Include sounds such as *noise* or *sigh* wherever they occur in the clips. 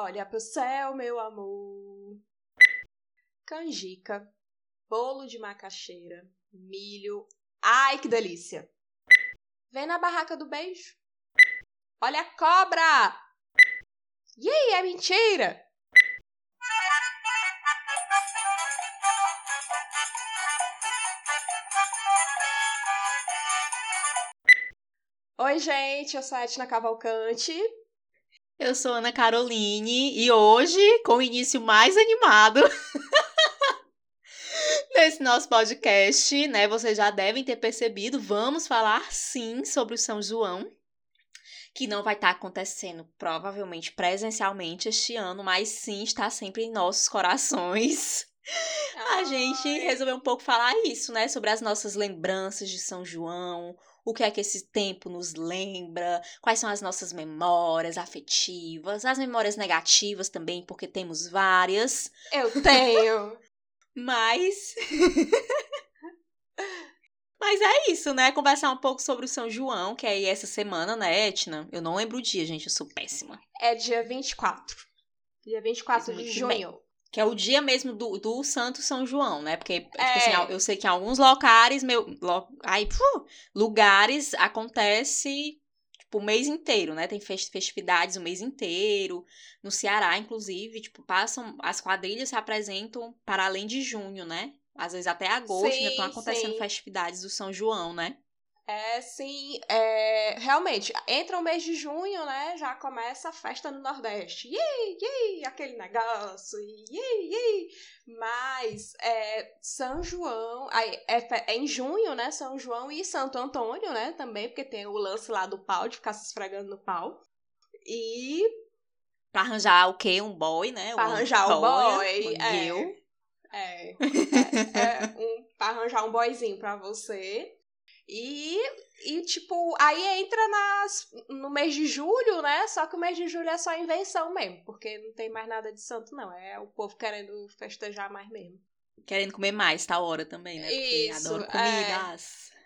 Olha pro céu, meu amor. Canjica, bolo de macaxeira, milho. Ai, que delícia! Vem na barraca do beijo. Olha a cobra! E aí, é mentira! Oi, gente, eu sou a Etna Cavalcante. Eu sou Ana Caroline e hoje, com o início mais animado *laughs* desse nosso podcast, né? Vocês já devem ter percebido, vamos falar sim sobre o São João, que não vai estar acontecendo provavelmente presencialmente este ano, mas sim está sempre em nossos corações. A gente resolveu um pouco falar isso, né? Sobre as nossas lembranças de São João, o que é que esse tempo nos lembra, quais são as nossas memórias afetivas, as memórias negativas também, porque temos várias. Eu tenho. *laughs* Mas. *laughs* Mas é isso, né? Conversar um pouco sobre o São João, que é aí essa semana, né, Etna? Eu não lembro o dia, gente, eu sou péssima. É dia 24. Dia 24 de junho. Bem. Que é o dia mesmo do, do Santo São João, né? Porque, tipo assim, é. assim, eu sei que em alguns locais, meu, lo, aí, puh, lugares acontece tipo, o mês inteiro, né? Tem festividades o mês inteiro. No Ceará, inclusive, tipo, passam. As quadrilhas se apresentam para além de junho, né? Às vezes até agosto sim, ainda estão acontecendo sim. festividades do São João, né? É, sim, é, realmente, entra o mês de junho, né, já começa a festa no Nordeste, yay, yay, aquele negócio, yay, yay, mas é, São João, é, é, em junho, né, São João e Santo Antônio, né, também, porque tem o lance lá do pau, de ficar se esfregando no pau, e... Pra arranjar o quê? Um boy, né? Pra arranjar o boy, um é, é, é, é, um, pra arranjar um boyzinho pra você... E, e, tipo, aí entra nas, no mês de julho, né? Só que o mês de julho é só invenção mesmo, porque não tem mais nada de santo, não. É o povo querendo festejar mais mesmo. Querendo comer mais, tá hora também, né? Porque Isso, adoro comidas. É...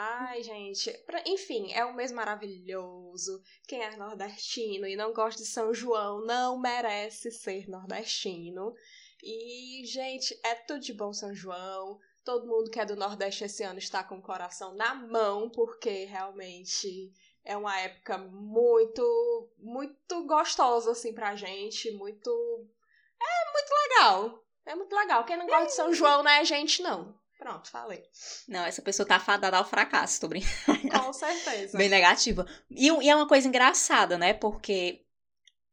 Ai, gente. Enfim, é um mês maravilhoso. Quem é nordestino e não gosta de São João não merece ser nordestino. E, gente, é tudo de bom São João. Todo mundo que é do Nordeste esse ano está com o coração na mão, porque realmente é uma época muito, muito gostosa, assim, pra gente. Muito. É muito legal. É muito legal. Quem não gosta de São João não é gente, não. Pronto, falei. Não, essa pessoa tá fadada ao fracasso, tô brincando. Com certeza. Bem negativa. E, e é uma coisa engraçada, né? Porque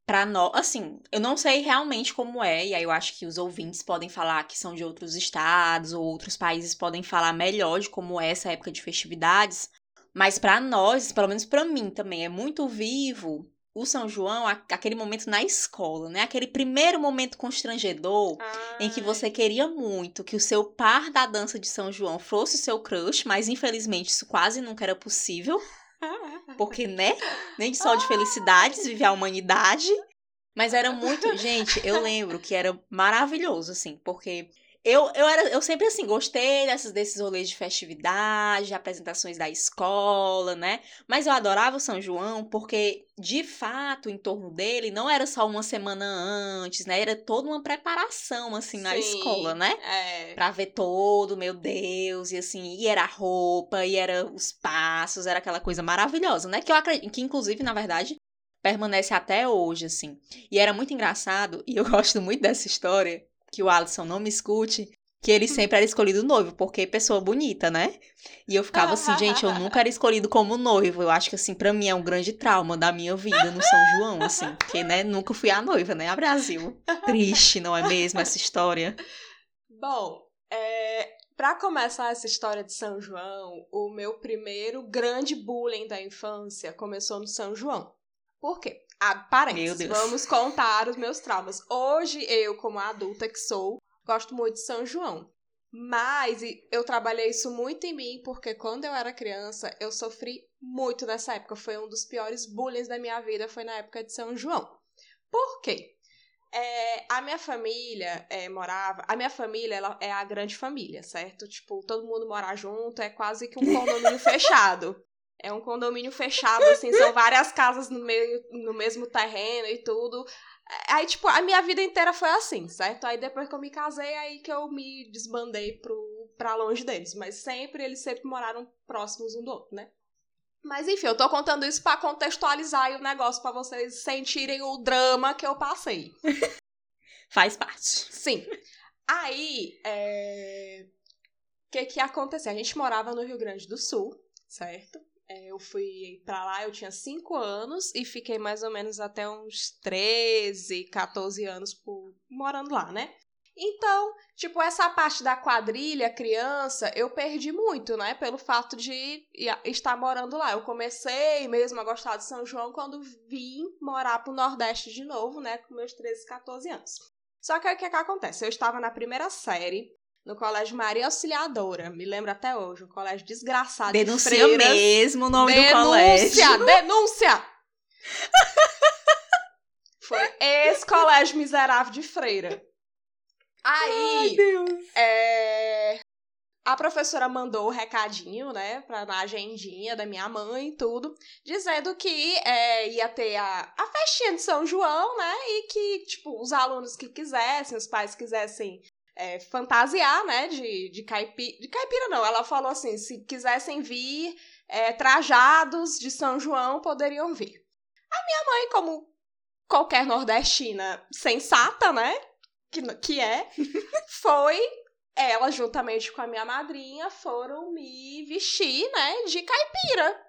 para nós, assim, eu não sei realmente como é, e aí eu acho que os ouvintes podem falar que são de outros estados ou outros países podem falar melhor de como é essa época de festividades, mas para nós, pelo menos para mim também, é muito vivo o São João, aquele momento na escola, né? Aquele primeiro momento constrangedor Ai. em que você queria muito que o seu par da dança de São João fosse o seu crush, mas infelizmente isso quase nunca era possível. Porque, né? Nem só de felicidades vive a humanidade. Mas era muito. Gente, eu lembro que era maravilhoso, assim, porque eu, eu, era, eu sempre, assim, gostei dessas, desses rolês de festividade, de apresentações da escola, né? Mas eu adorava o São João porque, de fato, em torno dele, não era só uma semana antes, né? Era toda uma preparação, assim, na Sim, escola, né? É. Pra ver todo, meu Deus, e assim, e era a roupa, e era os passos, era aquela coisa maravilhosa, né? Que eu acredito, que inclusive, na verdade, permanece até hoje, assim. E era muito engraçado, e eu *laughs* gosto muito dessa história, que o Alisson não me escute, que ele sempre era escolhido noivo, porque pessoa bonita, né? E eu ficava assim, gente, eu nunca era escolhido como noivo. Eu acho que, assim, para mim é um grande trauma da minha vida no São João, assim, porque, né, nunca fui a noiva, né, a Brasil. Triste, não é mesmo, essa história? *laughs* Bom, é, para começar essa história de São João, o meu primeiro grande bullying da infância começou no São João. Por quê? Ah, parênteses, vamos contar os meus traumas. Hoje, eu, como adulta que sou, gosto muito de São João. Mas eu trabalhei isso muito em mim, porque quando eu era criança, eu sofri muito nessa época. Foi um dos piores bullying da minha vida, foi na época de São João. Por quê? É, a minha família é, morava. A minha família ela é a grande família, certo? Tipo, todo mundo mora junto, é quase que um *laughs* condomínio fechado. É um condomínio fechado, assim, são várias casas no, meio, no mesmo terreno e tudo. Aí, tipo, a minha vida inteira foi assim, certo? Aí depois que eu me casei, aí que eu me desbandei pro, pra longe deles. Mas sempre, eles sempre moraram próximos um do outro, né? Mas enfim, eu tô contando isso para contextualizar o negócio para vocês sentirem o drama que eu passei. *laughs* Faz parte. Sim. Aí, é... o que que aconteceu? A gente morava no Rio Grande do Sul, certo? É, eu fui para lá, eu tinha 5 anos e fiquei mais ou menos até uns 13, 14 anos por, morando lá, né? Então, tipo, essa parte da quadrilha, criança, eu perdi muito, né? Pelo fato de estar morando lá. Eu comecei mesmo a gostar de São João quando vim morar pro Nordeste de novo, né? Com meus 13, 14 anos. Só que aí o que, que acontece? Eu estava na primeira série, no Colégio Maria Auxiliadora. Me lembro até hoje, um colégio desgraçado Denuncia de freiras. mesmo o nome denúncia, do colégio. Denúncia! Denúncia! *laughs* Foi esse colégio miserável de freira. Aí, Ai, Deus. é, a professora mandou o recadinho, né, pra, na agendinha da minha mãe e tudo, dizendo que é, ia ter a, a festinha de São João, né, e que, tipo, os alunos que quisessem, os pais quisessem é, fantasiar, né, de, de caipira, de caipira não, ela falou assim, se quisessem vir é, trajados de São João, poderiam vir. A minha mãe, como qualquer nordestina sensata, né, que, que é, *laughs* foi ela, juntamente com a minha madrinha, foram me vestir, né, de caipira.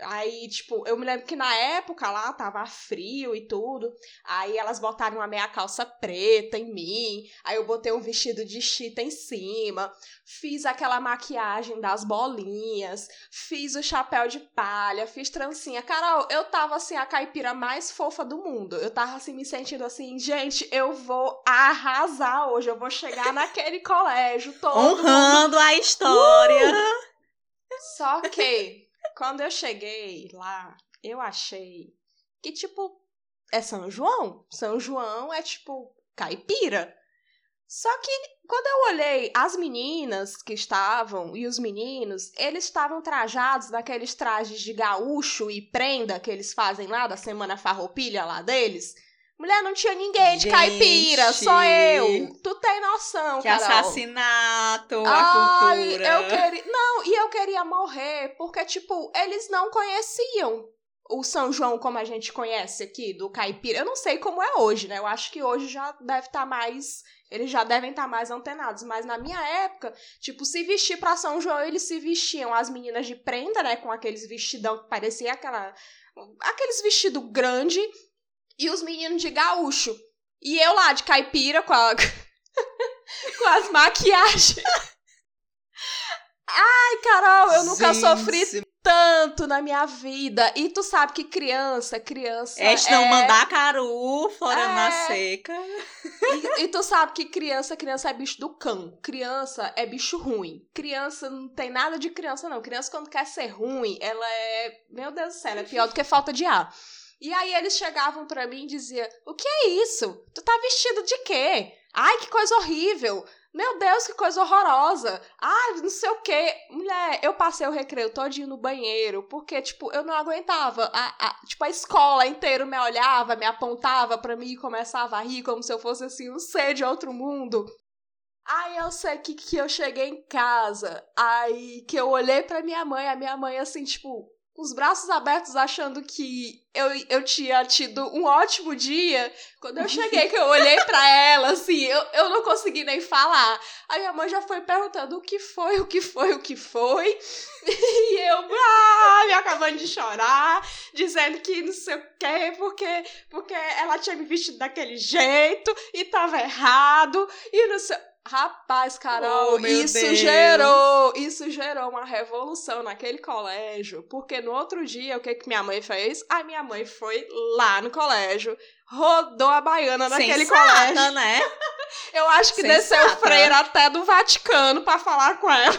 Aí, tipo, eu me lembro que na época lá tava frio e tudo. Aí elas botaram uma meia calça preta em mim. Aí eu botei um vestido de chita em cima. Fiz aquela maquiagem das bolinhas. Fiz o chapéu de palha. Fiz trancinha. Carol, eu tava assim, a caipira mais fofa do mundo. Eu tava assim, me sentindo assim, gente, eu vou arrasar hoje. Eu vou chegar *laughs* naquele colégio todo. Honrando mundo... a história. Uh! Só que quando eu cheguei lá, eu achei que, tipo, é São João. São João é, tipo, caipira. Só que quando eu olhei as meninas que estavam e os meninos, eles estavam trajados daqueles trajes de gaúcho e prenda que eles fazem lá da Semana Farroupilha lá deles. Mulher, não tinha ninguém de Gente, caipira, só eu. Tu tem noção, Que Carol. assassinato, a Ai, cultura. eu queria. Não, e eu queria morrer, porque, tipo, eles não conheciam o São João como a gente conhece aqui, do caipira. Eu não sei como é hoje, né? Eu acho que hoje já deve estar mais. Eles já devem estar mais antenados. Mas na minha época, tipo, se vestir pra São João, eles se vestiam as meninas de prenda, né? Com aqueles vestidão que parecia aquela. Aqueles vestidos grande e os meninos de gaúcho. E eu lá de caipira com a. *laughs* com as maquiagens. Ai, Carol, eu nunca Gente. sofri tanto na minha vida. E tu sabe que criança, criança. Este não é... mandar caru, florando É. na seca. E, e tu sabe que criança, criança é bicho do cão. Criança é bicho ruim. Criança não tem nada de criança, não. Criança, quando quer ser ruim, ela é. Meu Deus do céu, é pior do que falta de ar. E aí eles chegavam pra mim e diziam: O que é isso? Tu tá vestido de quê? Ai, que coisa horrível! Meu Deus, que coisa horrorosa! Ai, não sei o quê. Mulher, eu passei o recreio todinho no banheiro, porque, tipo, eu não aguentava. A, a- tipo, a escola inteira me olhava, me apontava pra mim e começava a rir como se eu fosse, assim, um ser de outro mundo. Aí eu sei que, que eu cheguei em casa, aí que eu olhei pra minha mãe, a minha mãe, assim, tipo, com os braços abertos, achando que eu, eu tinha tido um ótimo dia. Quando eu cheguei, que eu olhei pra ela, assim, eu, eu não consegui nem falar. Aí minha mãe já foi perguntando o que foi, o que foi, o que foi. *laughs* E eu, ah, me acabando de chorar, dizendo que não sei o quê, porque, porque ela tinha me vestido daquele jeito e tava errado, e não sei. Rapaz, Carol, Oh, isso Deus. gerou, isso gerou uma revolução naquele colégio, porque no outro dia, o que que minha mãe fez? A minha mãe foi lá no colégio, rodou a baiana naquele Sensata, colégio. né? *laughs* Eu acho que desceu Sensata. freira até do Vaticano pra falar com ela.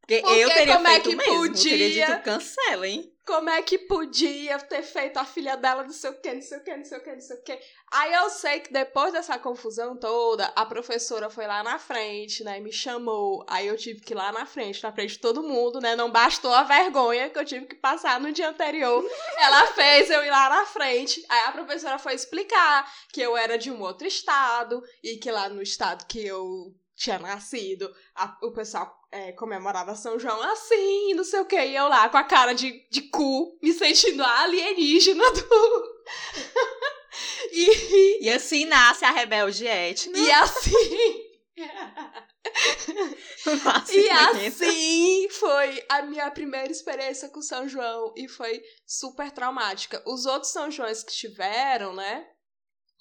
Porque Porque eu teria como é feito que mesmo. podia? Teria dito cancela, hein? Como é que podia ter feito a filha dela não sei o que, não sei o que, não sei o que, não sei o que. Aí eu sei que depois dessa confusão toda, a professora foi lá na frente, né, me chamou. Aí eu tive que ir lá na frente, na frente de todo mundo, né, não bastou a vergonha que eu tive que passar no dia anterior. Ela fez eu ir lá na frente. Aí a professora foi explicar que eu era de um outro estado e que lá no estado que eu tinha nascido, a, o pessoal é, comemorava São João assim, não sei o que, e eu lá com a cara de, de cu, me sentindo a alienígena do. *laughs* e, e assim nasce a rebelde étnica. E assim. *laughs* e assim foi a minha primeira experiência com São João e foi super traumática. Os outros São Joões que tiveram, né?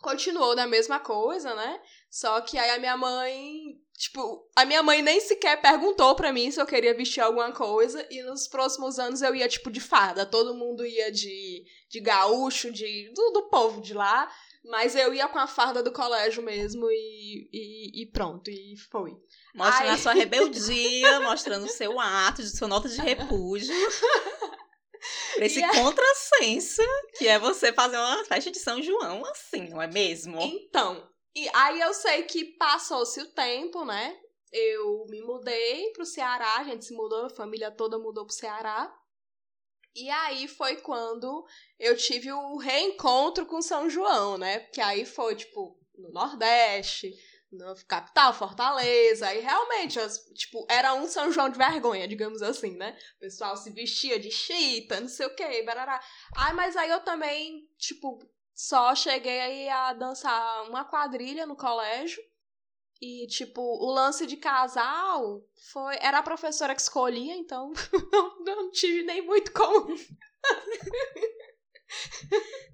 Continuou da mesma coisa, né? Só que aí a minha mãe Tipo, a minha mãe nem sequer perguntou pra mim se eu queria vestir alguma coisa. E nos próximos anos eu ia, tipo, de farda. Todo mundo ia de, de gaúcho, de, do, do povo de lá. Mas eu ia com a farda do colégio mesmo e, e, e pronto, e foi. Mostrando Ai. a sua rebeldia, *laughs* mostrando o seu ato, sua nota de repúdio. *laughs* Esse e contrassenso que é você fazer uma festa de São João assim, não é mesmo? Então, e aí eu sei que passou-se o tempo, né? Eu me mudei pro Ceará, a gente se mudou, a família toda mudou pro Ceará. E aí foi quando eu tive o reencontro com São João, né? Porque aí foi, tipo, no Nordeste, no capital, Fortaleza, e realmente, tipo, era um São João de vergonha, digamos assim, né? O pessoal se vestia de chita, não sei o que, barará. Ai, mas aí eu também, tipo, só cheguei aí a dançar uma quadrilha no colégio. E, tipo, o lance de casal foi. Era a professora que escolhia, então *laughs* não tive nem muito como.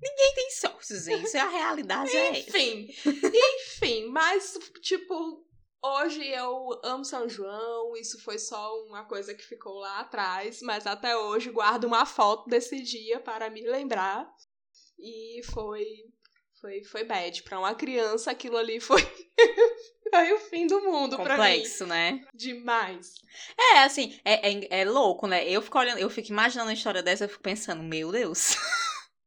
Ninguém tem sorte, gente. A realidade é Enfim. Enfim, mas, tipo, hoje eu amo São João. Isso foi só uma coisa que ficou lá atrás. Mas até hoje guardo uma foto desse dia para me lembrar. E foi foi foi bad para uma criança, aquilo ali foi *laughs* foi o fim do mundo para mim. Complexo, né? Demais. É, assim, é, é, é, louco, né? Eu fico olhando, eu fico imaginando a história dessa, eu fico pensando, meu Deus.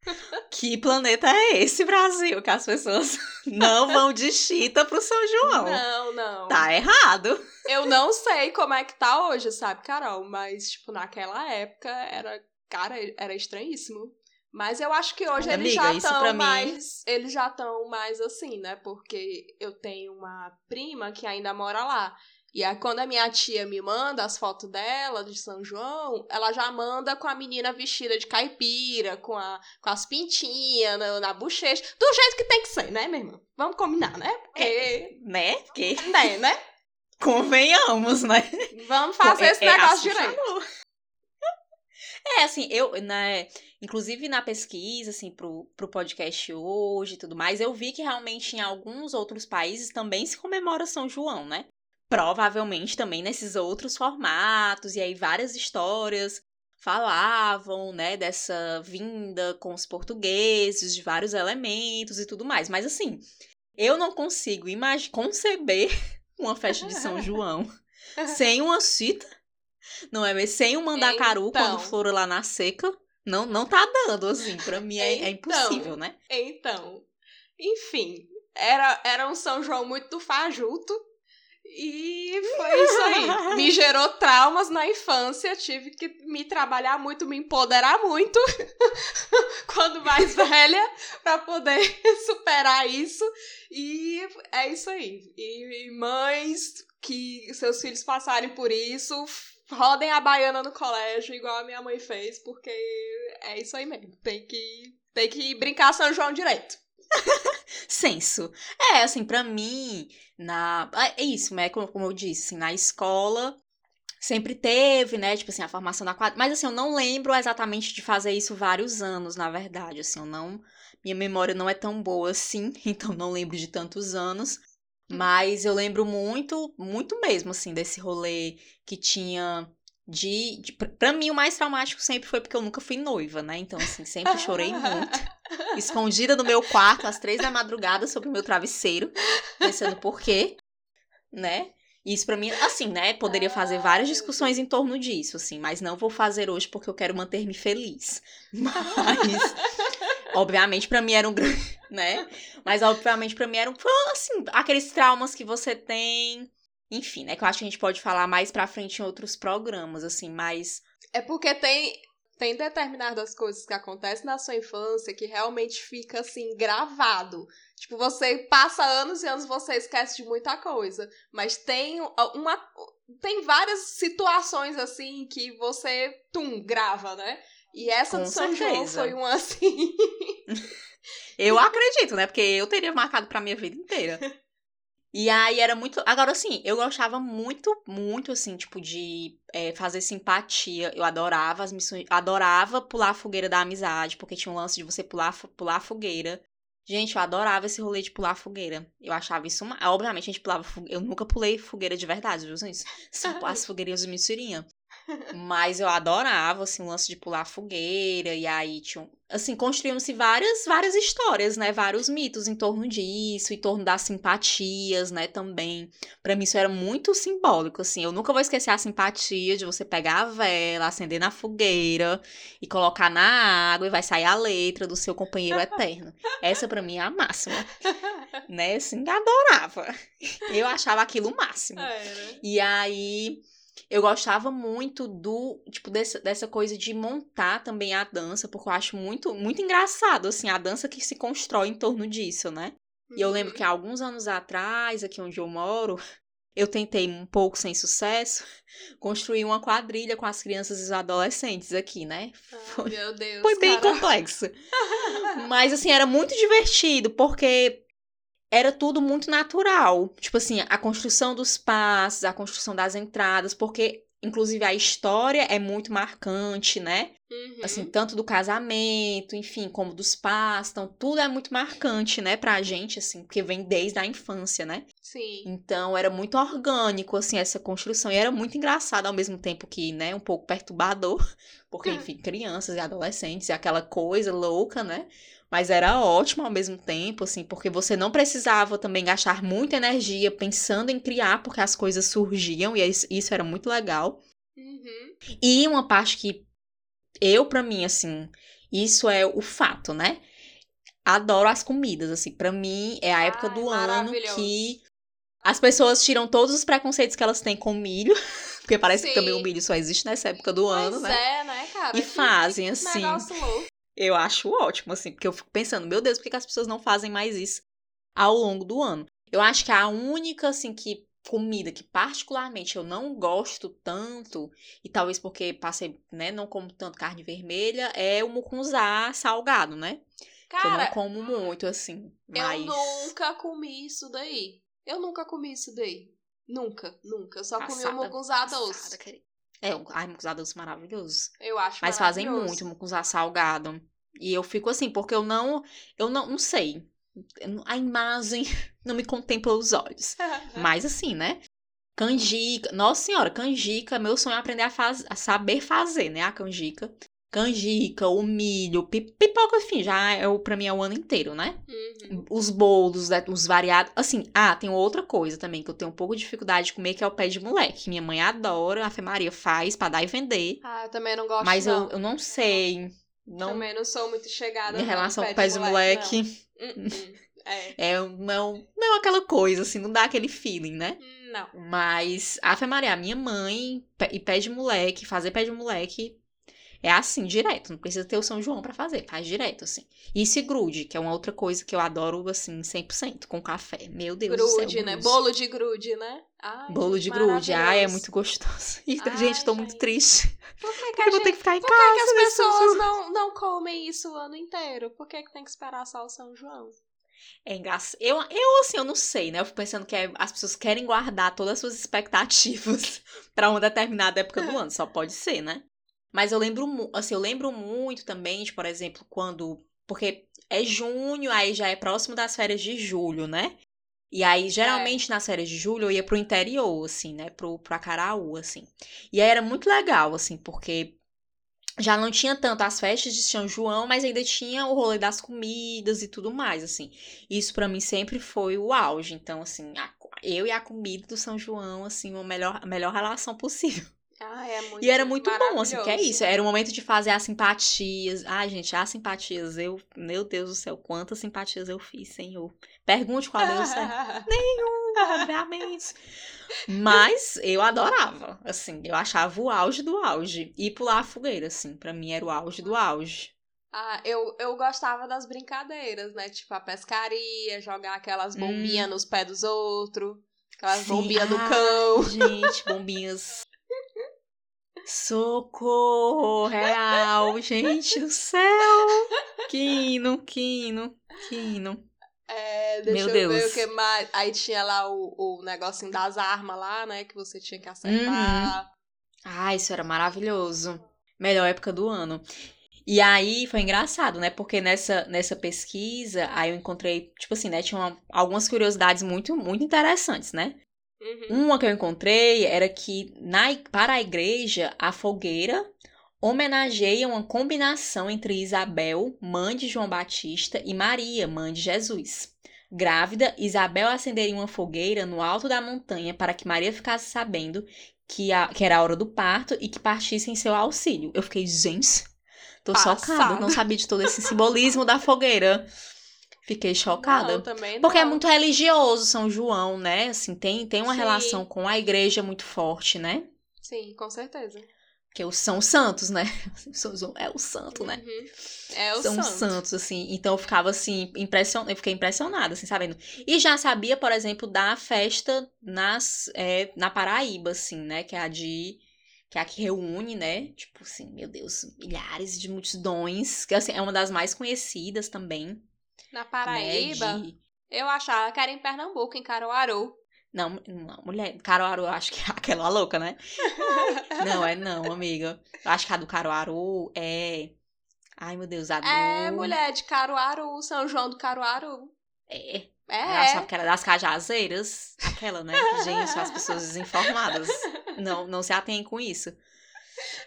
*laughs* que planeta é esse, Brasil? Que as pessoas *laughs* não vão de chita pro São João. Não, não. Tá errado. Eu não sei como é que tá hoje, sabe, Carol? Mas, tipo, naquela época era. Cara, era estranhíssimo. Mas eu acho que hoje eles já estão mais. Mim... Eles já estão mais assim, né? Porque eu tenho uma prima que ainda mora lá. E aí, quando a minha tia me manda as fotos dela de São João, ela já manda com a menina vestida de caipira, com, a, com as pintinhas na, na bochecha. Do jeito que tem que ser, né, minha irmã? Vamos combinar, né? Porque. É, né? Porque... Né, né? *laughs* Convenhamos, né? Vamos fazer é, esse é negócio é direito. É, assim, eu, né, inclusive na pesquisa, assim, pro, pro podcast hoje e tudo mais, eu vi que realmente em alguns outros países também se comemora São João, né? Provavelmente também nesses outros formatos, e aí várias histórias falavam, né, dessa vinda com os portugueses, de vários elementos e tudo mais. Mas assim, eu não consigo conceber *laughs* uma festa de São *laughs* João sem uma cita não é? Mas sem o mandacaru então, quando for lá na seca, não, não tá dando, assim. Pra mim é, então, é impossível, né? Então, enfim, era, era um São João muito fajuto. E foi isso aí. *laughs* me gerou traumas na infância. Tive que me trabalhar muito, me empoderar muito *laughs* quando mais *laughs* velha para poder superar isso. E é isso aí. E mães que seus filhos passarem por isso, rodem a baiana no colégio, igual a minha mãe fez, porque é isso aí mesmo. Tem que, tem que brincar São João direito. *laughs* Senso. É, assim, para mim, na. É isso, né? Como, como eu disse, assim, na escola sempre teve, né? Tipo assim, a formação da quadra. Mas assim, eu não lembro exatamente de fazer isso vários anos, na verdade. Assim, eu não. Minha memória não é tão boa assim, *laughs* então não lembro de tantos anos. Mas eu lembro muito, muito mesmo, assim, desse rolê que tinha de, de para mim o mais traumático sempre foi porque eu nunca fui noiva, né? Então assim, sempre chorei muito, *laughs* escondida no meu quarto às três da madrugada sobre o meu travesseiro, pensando por quê, né? Isso para mim, assim, né? Poderia fazer várias discussões em torno disso, assim, mas não vou fazer hoje porque eu quero manter-me feliz. *laughs* Mas, obviamente, para mim era um grande, *laughs* né? Mas, obviamente, para mim eram, assim, aqueles traumas que você tem. Enfim, né? Que eu acho que a gente pode falar mais pra frente em outros programas, assim, mas. É porque tem tem determinadas coisas que acontecem na sua infância que realmente fica assim gravado. Tipo, você passa anos e anos você esquece de muita coisa, mas tem uma tem várias situações assim que você tum grava, né? E essa Com do São certeza. João foi uma *laughs* assim. eu acredito, né? Porque eu teria marcado pra minha vida inteira. *laughs* E aí era muito. Agora, assim, eu gostava muito, muito, assim, tipo, de é, fazer simpatia. Eu adorava as missões. Adorava pular a fogueira da amizade, porque tinha um lance de você pular, pular a fogueira. Gente, eu adorava esse rolê de pular fogueira. Eu achava isso. Uma... Obviamente, a gente pulava fogueira. Eu nunca pulei fogueira de verdade, viu, gente? *laughs* As fogueirinhas de mentirinha. Mas eu adorava, assim, o lance de pular fogueira, e aí tinha, assim, construíam-se várias, várias histórias, né, vários mitos em torno disso, em torno das simpatias, né, também. Para mim isso era muito simbólico, assim, eu nunca vou esquecer a simpatia de você pegar a vela, acender na fogueira e colocar na água e vai sair a letra do seu companheiro eterno. Essa para mim é a máxima, né, assim, adorava. Eu achava aquilo o máximo. E aí eu gostava muito do, tipo, dessa, dessa coisa de montar também a dança, porque eu acho muito, muito engraçado, assim, a dança que se constrói em torno disso, né? E eu lembro que há uhum. alguns anos atrás, aqui onde eu moro, eu tentei um pouco sem sucesso *laughs* construir uma quadrilha com as crianças e os adolescentes aqui, né? Foi, meu Deus. Foi bem complexo. *laughs* Mas assim, era muito divertido, porque era tudo muito natural. Tipo assim, a construção dos passos, a construção das entradas, porque inclusive a história é muito marcante, né? Uhum. Assim, tanto do casamento, enfim, como dos passos, então tudo é muito marcante, né, pra gente, assim, porque vem desde a infância, né? Sim. Então era muito orgânico, assim, essa construção, e era muito engraçado ao mesmo tempo que, né, um pouco perturbador, *laughs* porque, enfim, crianças e adolescentes, e aquela coisa louca, né? mas era ótimo ao mesmo tempo, assim, porque você não precisava também gastar muita energia pensando em criar, porque as coisas surgiam, e isso era muito legal. Uhum. E uma parte que eu, para mim, assim, isso é o fato, né? Adoro as comidas, assim, para mim é a época Ai, do ano que as pessoas tiram todos os preconceitos que elas têm com milho, *laughs* porque parece Sim. que também o milho só existe nessa época do pois ano, né? É, né, cara? E fazem assim. Eu acho ótimo, assim, porque eu fico pensando, meu Deus, por que as pessoas não fazem mais isso ao longo do ano? Eu acho que a única, assim, que comida que particularmente eu não gosto tanto, e talvez porque passei, né, não como tanto carne vermelha, é o mucunzá salgado, né? Cara, que eu não como muito, assim. Mas... Eu nunca comi isso daí. Eu nunca comi isso daí. Nunca, nunca. Eu só passada, comi o mucunzá doce. É, o ai, mucuzá doce maravilhoso. Eu acho Mas fazem muito mucuzá salgado. E eu fico assim, porque eu não, eu não, não sei. A imagem *laughs* não me contempla os olhos. *laughs* Mas assim, né? Canjica. Nossa senhora, canjica, meu sonho é aprender a, faz, a saber fazer, né? A canjica canjica, o milho, pipoca, enfim, já é o, pra mim é o ano inteiro, né? Uhum. Os bolos, né, os variados. Assim, ah, tem outra coisa também que eu tenho um pouco de dificuldade de comer, que é o pé de moleque. Minha mãe adora, a Fê Maria faz pra dar e vender. Ah, eu também não gosto, Mas não. Eu, eu não sei. Não... Também não sou muito chegada Em relação ao pé de moleque. moleque uh -uh. É. é não, não aquela coisa, assim, não dá aquele feeling, né? Não. Mas a Maria, a minha mãe, e pé de moleque, fazer pé de moleque, é assim, direto. Não precisa ter o São João para fazer. Faz direto, assim. E esse grude, que é uma outra coisa que eu adoro, assim, 100%, com café. Meu Deus grude, do céu. Grude, né? Bolo de grude, né? Ai, Bolo de grude. Ai, é muito gostoso. *laughs* E, Ai, gente, tô gente. muito triste. Por que, *laughs* que eu vou ter que ficar em Por casa. Por que, que as pessoas *laughs* não, não comem isso o ano inteiro? Por que, que tem que esperar só o São João? É engraçado. Eu, eu, assim, eu não sei, né? Eu fico pensando que é, as pessoas querem guardar todas as suas expectativas para uma determinada época do ano. Só pode ser, né? Mas eu lembro, assim, eu lembro muito também de, por exemplo, quando. Porque é junho, aí já é próximo das férias de julho, né? E aí, geralmente, é. nas férias de julho, eu ia pro interior, assim, né? Pro, pro Acaraú, assim. E aí era muito legal, assim, porque já não tinha tanto as festas de São João, mas ainda tinha o rolê das comidas e tudo mais, assim. Isso para mim sempre foi o auge. Então, assim, a, eu e a comida do São João, assim, a melhor, a melhor relação possível. Ah, é muito E era muito bom, assim, que é isso. Era o momento de fazer as simpatias. Ai, gente, as simpatias, eu. Meu Deus do céu, quantas simpatias eu fiz, Senhor. Pergunte qual deu certo. *laughs* Nenhum, obviamente. Mas eu adorava, assim, eu achava o auge do auge. E pular a fogueira, assim, pra mim era o auge do auge. Ah, eu, eu gostava das brincadeiras, né? Tipo a pescaria, jogar aquelas bombinhas hum. nos pés dos outros. Aquelas bombinhas do cão. Gente, bombinhas Socorro real, gente do céu. Quino, Quino, Quino. É, deixa Meu eu Deus. ver o que mais. Aí tinha lá o, o negocinho das armas lá, né? Que você tinha que acertar. Uhum. Ah, isso era maravilhoso. Melhor época do ano. E aí foi engraçado, né? Porque nessa, nessa pesquisa, aí eu encontrei, tipo assim, né? Tinha uma, algumas curiosidades muito, muito interessantes, né? Uhum. Uma que eu encontrei era que na, para a igreja, a fogueira homenageia uma combinação entre Isabel, mãe de João Batista, e Maria, mãe de Jesus. Grávida, Isabel acenderia uma fogueira no alto da montanha para que Maria ficasse sabendo que, a, que era a hora do parto e que partisse em seu auxílio. Eu fiquei, gente, tô Passada. chocada, não sabia de todo esse simbolismo da fogueira. *laughs* Fiquei chocada. Não, também não. Porque é muito religioso São João, né? Assim, tem, tem uma Sim. relação com a igreja muito forte, né? Sim, com certeza. Que são santos, né? *laughs* É o santo, né? Uhum. É o são santo. santos, assim. Então eu ficava assim, impressionada, eu fiquei impressionada, assim, sabendo. E já sabia, por exemplo, da festa nas, é, na Paraíba, assim, né? Que é a de que é a que reúne, né? Tipo assim, meu Deus, milhares de multidões, que assim, é uma das mais conhecidas também. Na Paraíba? Né, de... Eu achava que era em Pernambuco, em Caruaru. Não, não, mulher, Caruaru, eu acho que é *laughs* aquela louca, né? *laughs* não, é não, amiga. Eu acho que a do Caruaru é. Ai, meu Deus, a do. É, mulher, de Caruaru, São João do Caruaru. É. É. Eu achava que era das Cajazeiras. Aquela, né? Gente, as pessoas desinformadas. Não, não se atêm com isso.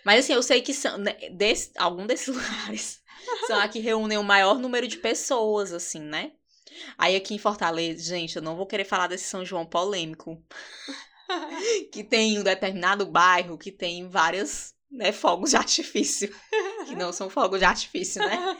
Mas assim, eu sei que são. Né, desse, algum desses *laughs* lugares são a que reúnem o maior número de pessoas, assim, né? Aí aqui em Fortaleza, gente, eu não vou querer falar desse São João polêmico. *laughs* que tem um determinado bairro que tem várias né, fogos de artifício. que não são fogos de artifício, né?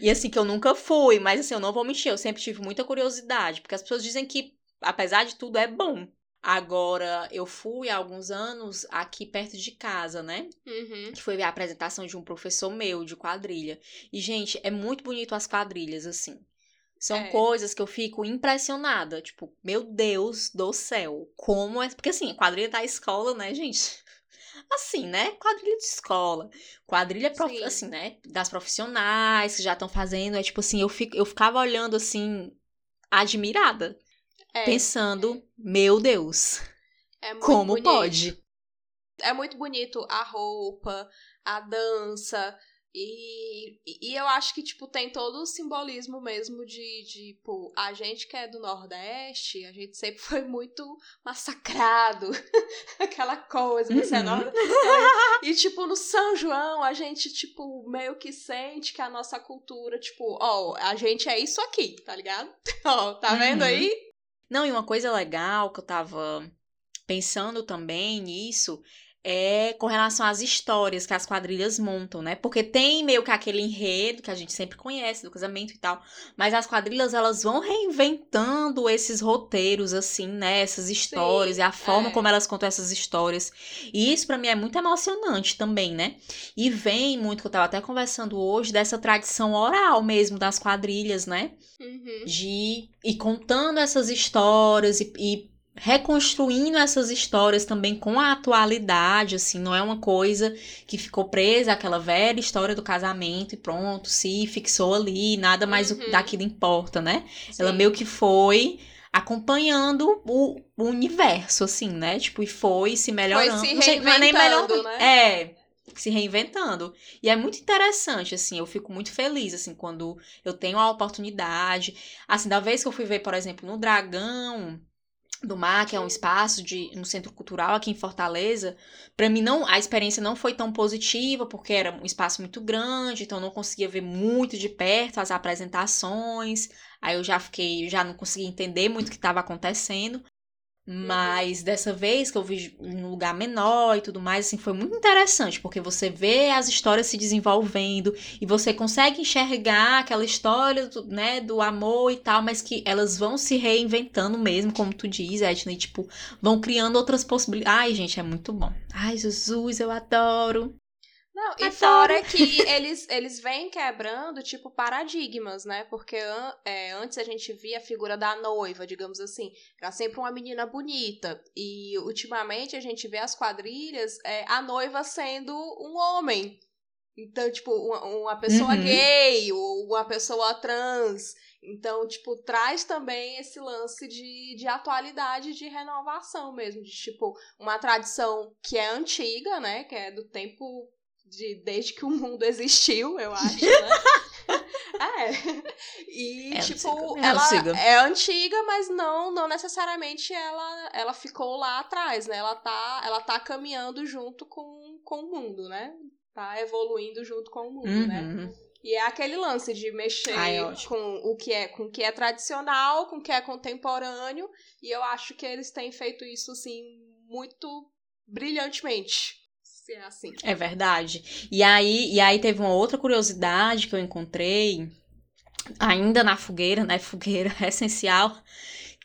E assim, que eu nunca fui, mas assim, eu não vou mentir, eu sempre tive muita curiosidade, porque as pessoas dizem que, apesar de tudo, é bom. Agora, eu fui há alguns anos aqui perto de casa, né? Uhum. Que foi a apresentação de um professor meu de quadrilha. E, gente, é muito bonito as quadrilhas, assim. São é. coisas que eu fico impressionada. Tipo, meu Deus do céu. Como é. Porque, assim, quadrilha da escola, né, gente? *laughs* Assim, né? Quadrilha de escola. Quadrilha, prof... assim, né? Das profissionais que já estão fazendo. É tipo assim, eu, fico, eu ficava olhando, assim, admirada. É. Pensando, meu Deus, é como bonito. pode? É muito bonito a roupa, a dança, e, e eu acho que, tipo, tem todo o simbolismo mesmo de, de, tipo, a gente que é do Nordeste, a gente sempre *laughs* foi muito massacrado. *laughs* Aquela coisa, você é uhum. Nordeste. *laughs* E, tipo, no São João, a gente, tipo, meio que sente que a nossa cultura, tipo, ó, oh, a gente é isso aqui, tá ligado? Ó, oh, tá vendo uhum. aí? Não, e uma coisa legal que eu tava pensando também nisso é com relação às histórias que as quadrilhas montam, né? Porque tem meio que aquele enredo que a gente sempre conhece do casamento e tal, mas as quadrilhas elas vão reinventando esses roteiros assim, né? Essas histórias Sim, e a forma é. como elas contam essas histórias. E isso para mim é muito emocionante também, né? E vem muito que eu tava até conversando hoje dessa tradição oral mesmo das quadrilhas, né? Uhum. De ir contando essas histórias e, e reconstruindo essas histórias também com a atualidade, assim, não é uma coisa que ficou presa àquela velha história do casamento e pronto, se fixou ali, nada mais uhum. daquilo importa, né? Sim. Ela meio que foi acompanhando o, o, universo, assim, né? Tipo, e foi se melhorando. Foi se não sei, não é nem melhor, né? É, se reinventando. E é muito interessante, assim, eu fico muito feliz, assim, quando eu tenho a oportunidade. Assim, da vez que eu fui ver, por exemplo, no Dragão do Mar, que é um espaço de um centro cultural aqui em Fortaleza, para mim não a experiência não foi tão positiva porque era um espaço muito grande, então não conseguia ver muito de perto as apresentações. Aí eu já fiquei, já não conseguia entender muito o que estava acontecendo. Mas dessa vez que eu vi um lugar menor e tudo mais, assim, foi muito interessante, porque você vê as histórias se desenvolvendo e você consegue enxergar aquela história, do, né, do amor e tal, mas que elas vão se reinventando mesmo, como tu diz, Edna, e tipo, vão criando outras possibilidades. Ai, gente, é muito bom. Ai, Jesus, eu adoro. Não, e fora que eles, eles vêm quebrando, tipo, paradigmas, né? Porque é, antes a gente via a figura da noiva, digamos assim. Era sempre uma menina bonita. E ultimamente a gente vê as quadrilhas, é, a noiva sendo um homem. Então, tipo, uma, uma pessoa uhum. gay ou uma pessoa trans. Então, tipo, traz também esse lance de, de atualidade, de renovação mesmo. De, tipo, uma tradição que é antiga, né? Que é do tempo de desde que o mundo existiu, eu acho, né? *laughs* é. E, é tipo, é ela antiga. é antiga, mas não não necessariamente ela, ela ficou lá atrás, né? Ela tá, ela tá caminhando junto com, com o mundo, né? Tá evoluindo junto com o mundo, né? uhum. né? E é aquele lance de mexer Ai, com o que é com o que é tradicional, com o que é contemporâneo, e eu acho que eles têm feito isso assim muito brilhantemente se é assim. É verdade. E aí, e aí teve uma outra curiosidade que eu encontrei, ainda na fogueira, né? Fogueira é *laughs* essencial.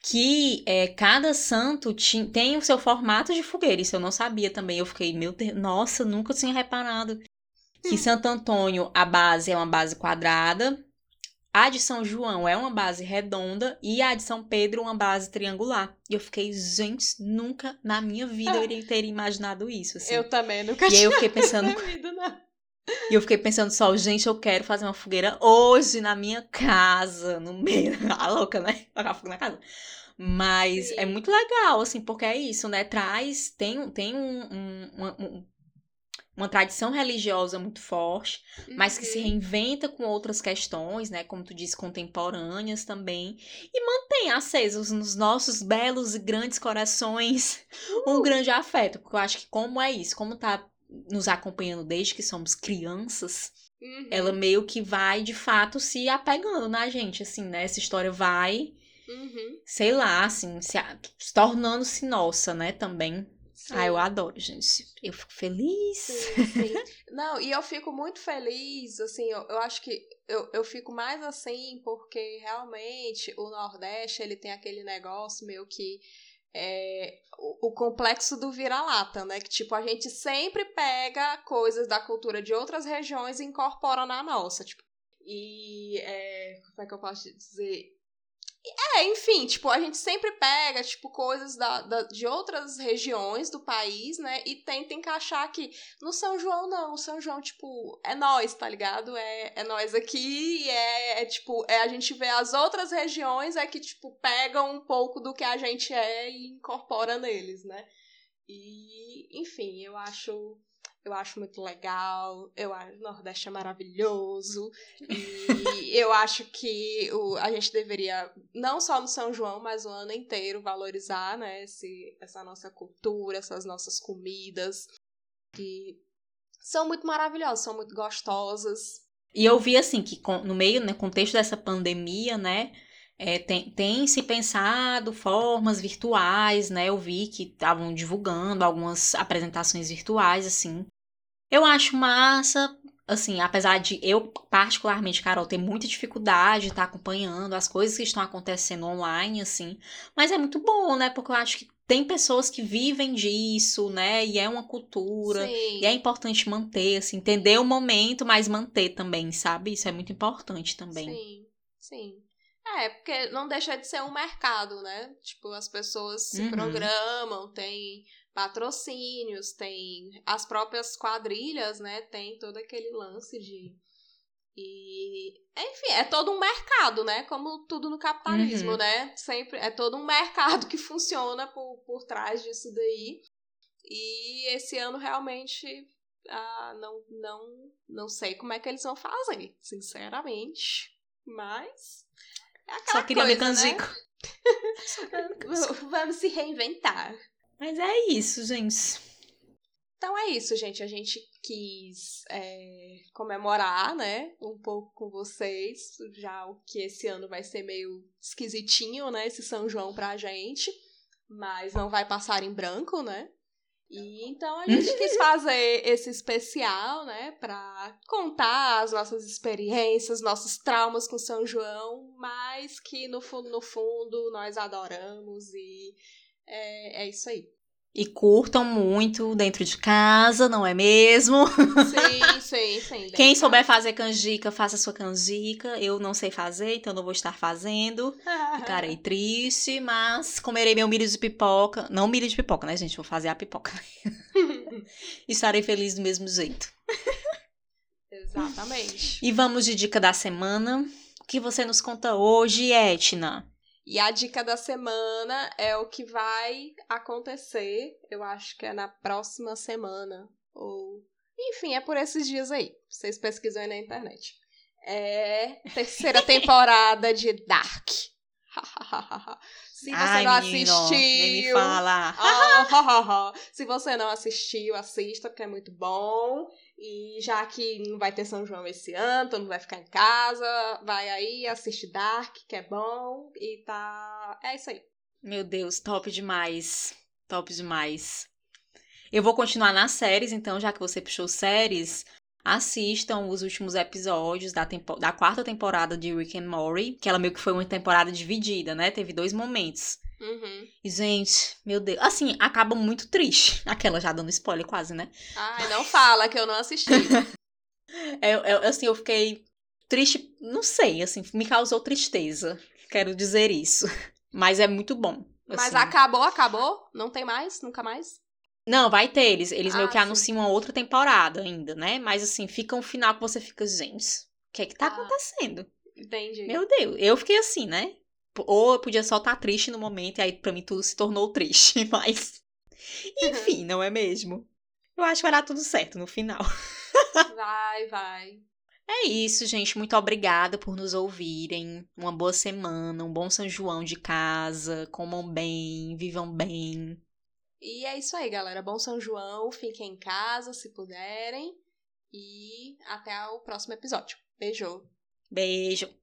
Que é, cada santo tem o seu formato de fogueira. Isso eu não sabia também. Eu fiquei, meu Deus, nossa, nunca tinha reparado. Que hum. Santo Antônio, a base é uma base quadrada, a de São João é uma base redonda e a de São Pedro uma base triangular. E eu fiquei, gente, nunca na minha vida eu iria ter imaginado isso. Assim. Eu também nunca E aí eu fiquei pensando. Vida, não. E eu fiquei pensando só, gente, eu quero fazer uma fogueira hoje na minha casa, no meio. A *laughs* louca, né? Tocar fogo na casa. Mas é Sim. é muito legal, assim, porque é isso, né? Traz, tem, tem um, um, um, uma tradição religiosa muito forte, uhum. mas que se uhum. reinventa com outras questões, né, como tu disse, contemporâneas também, e mantém acesos nos nossos belos e grandes corações *laughs* um grande afeto, porque eu acho que como é isso, como tá nos acompanhando desde que somos crianças, uhum. ela meio que vai de fato se apegando na gente, assim, né? Essa história vai, uhum. sei lá, assim, se, se tornando-se nossa, né, também. Sim. Ah, eu adoro, gente. Eu fico feliz. Sim, sim. Não, e eu fico muito feliz, assim, eu, eu acho que eu, eu fico mais assim porque realmente o Nordeste, ele tem aquele negócio meio que é, o, o, complexo do vira-lata, né? Que, tipo, a gente sempre pega coisas da cultura de outras regiões e incorpora na nossa, tipo. E, é, como é que eu posso dizer? É, enfim, tipo, a gente sempre pega, tipo, coisas da, da, de outras regiões do país, né? E tenta encaixar aqui. No São João, não. O São João, tipo, é nós, tá ligado? É, é nós aqui, é, é tipo, é a gente vê as outras regiões, é que, tipo, pegam um pouco do que a gente é e incorpora neles, né? E, enfim, eu acho eu acho muito legal, eu acho o Nordeste é maravilhoso e eu acho que o, a gente deveria, não só no São João, mas o ano inteiro, valorizar né, esse, essa nossa cultura, essas nossas comidas, que são muito maravilhosas, são muito gostosas. E eu vi assim que no meio, no contexto dessa pandemia, né, é, tem, tem se pensado formas virtuais, né? Eu vi que estavam divulgando algumas apresentações virtuais, assim. Eu acho massa, assim, apesar de eu, particularmente, Carol, ter muita dificuldade de estar tá acompanhando as coisas que estão acontecendo online, assim. Mas é muito bom, né? Porque eu acho que tem pessoas que vivem disso, né? E é uma cultura. Sim. E é importante manter, assim, entender o momento, mas manter também, sabe? Isso é muito importante também. Sim, sim. É, porque não deixa de ser um mercado, né? Tipo, as pessoas se uhum. programam, tem patrocínios, tem as próprias quadrilhas, né? Tem todo aquele lance de. E, enfim, é todo um mercado, né? Como tudo no capitalismo, uhum. né? Sempre é todo um mercado que *laughs* funciona por, por trás disso daí. E esse ano realmente ah, não, não, não sei como é que eles vão fazer, sinceramente. Mas. É Só queria coisa, me né? *laughs* *laughs* Vamos se reinventar. Mas é isso, gente. Então é isso, gente. A gente quis é, comemorar, né, um pouco com vocês, já o que esse ano vai ser meio esquisitinho, né, esse São João pra gente. mas não vai passar em branco, né? E então a gente quis *laughs* fazer esse especial, né, para contar as nossas experiências, nossos traumas com São João, mas que no fundo, no fundo, nós adoramos e é, é isso aí. E curtam muito dentro de casa, não é mesmo? Sim, *laughs* sim, sim. Quem souber fazer canjica, faça sua canjica. Eu não sei fazer, então não vou estar fazendo. *laughs* Ficarei triste, mas comerei meu milho de pipoca. Não milho de pipoca, né, gente? Vou fazer a pipoca. *laughs* Estarei feliz do mesmo jeito. Exatamente. E vamos de dica da semana. O que você nos conta hoje, Etna? E a dica da semana é o que vai acontecer, eu acho que é na próxima semana, ou. Enfim, é por esses dias aí. Vocês pesquisam aí na internet. É terceira *laughs* temporada de Dark. *laughs* Se você Ai, não menino, assistiu. Nem me fala. *laughs* se você não assistiu, assista, porque é muito bom. E já que não vai ter São João esse ano, todo mundo vai ficar em casa, vai aí, assiste Dark, que é bom, e tá. É isso aí. Meu Deus, top demais. Top demais. Eu vou continuar nas séries, então, já que você puxou séries, assistam os últimos episódios da, tempo... da quarta temporada de Rick and Morty, que ela meio que foi uma temporada dividida, né? Teve dois momentos. Uhum. E, gente, meu Deus. Assim, acaba muito triste. *laughs* Aquela já dando spoiler quase, né? Ai, não fala que eu não assisti. *laughs* é, é, assim, eu fiquei triste. Não sei, assim, me causou tristeza. Quero dizer isso. Mas é muito bom. Assim. Mas acabou, acabou? Não tem mais? Nunca mais? Não, vai ter. Eles, eles ah, meio que sim. anunciam uma outra temporada ainda, né? Mas assim, fica um final que você fica, gente, o que é que tá ah, acontecendo? Entendi. Meu Deus, eu fiquei assim, né? Ou eu podia só estar tá triste no momento e aí pra mim tudo se tornou triste, *laughs* mas. Enfim, não é mesmo? Eu acho que vai dar tudo certo no final. *laughs* Vai, vai. É isso, gente. Muito obrigada por nos ouvirem. Uma boa semana, um bom São João de casa. Comam bem, vivam bem. E é isso aí, galera. Bom São João. Fiquem em casa se puderem. E até o próximo episódio. Beijo. Beijo.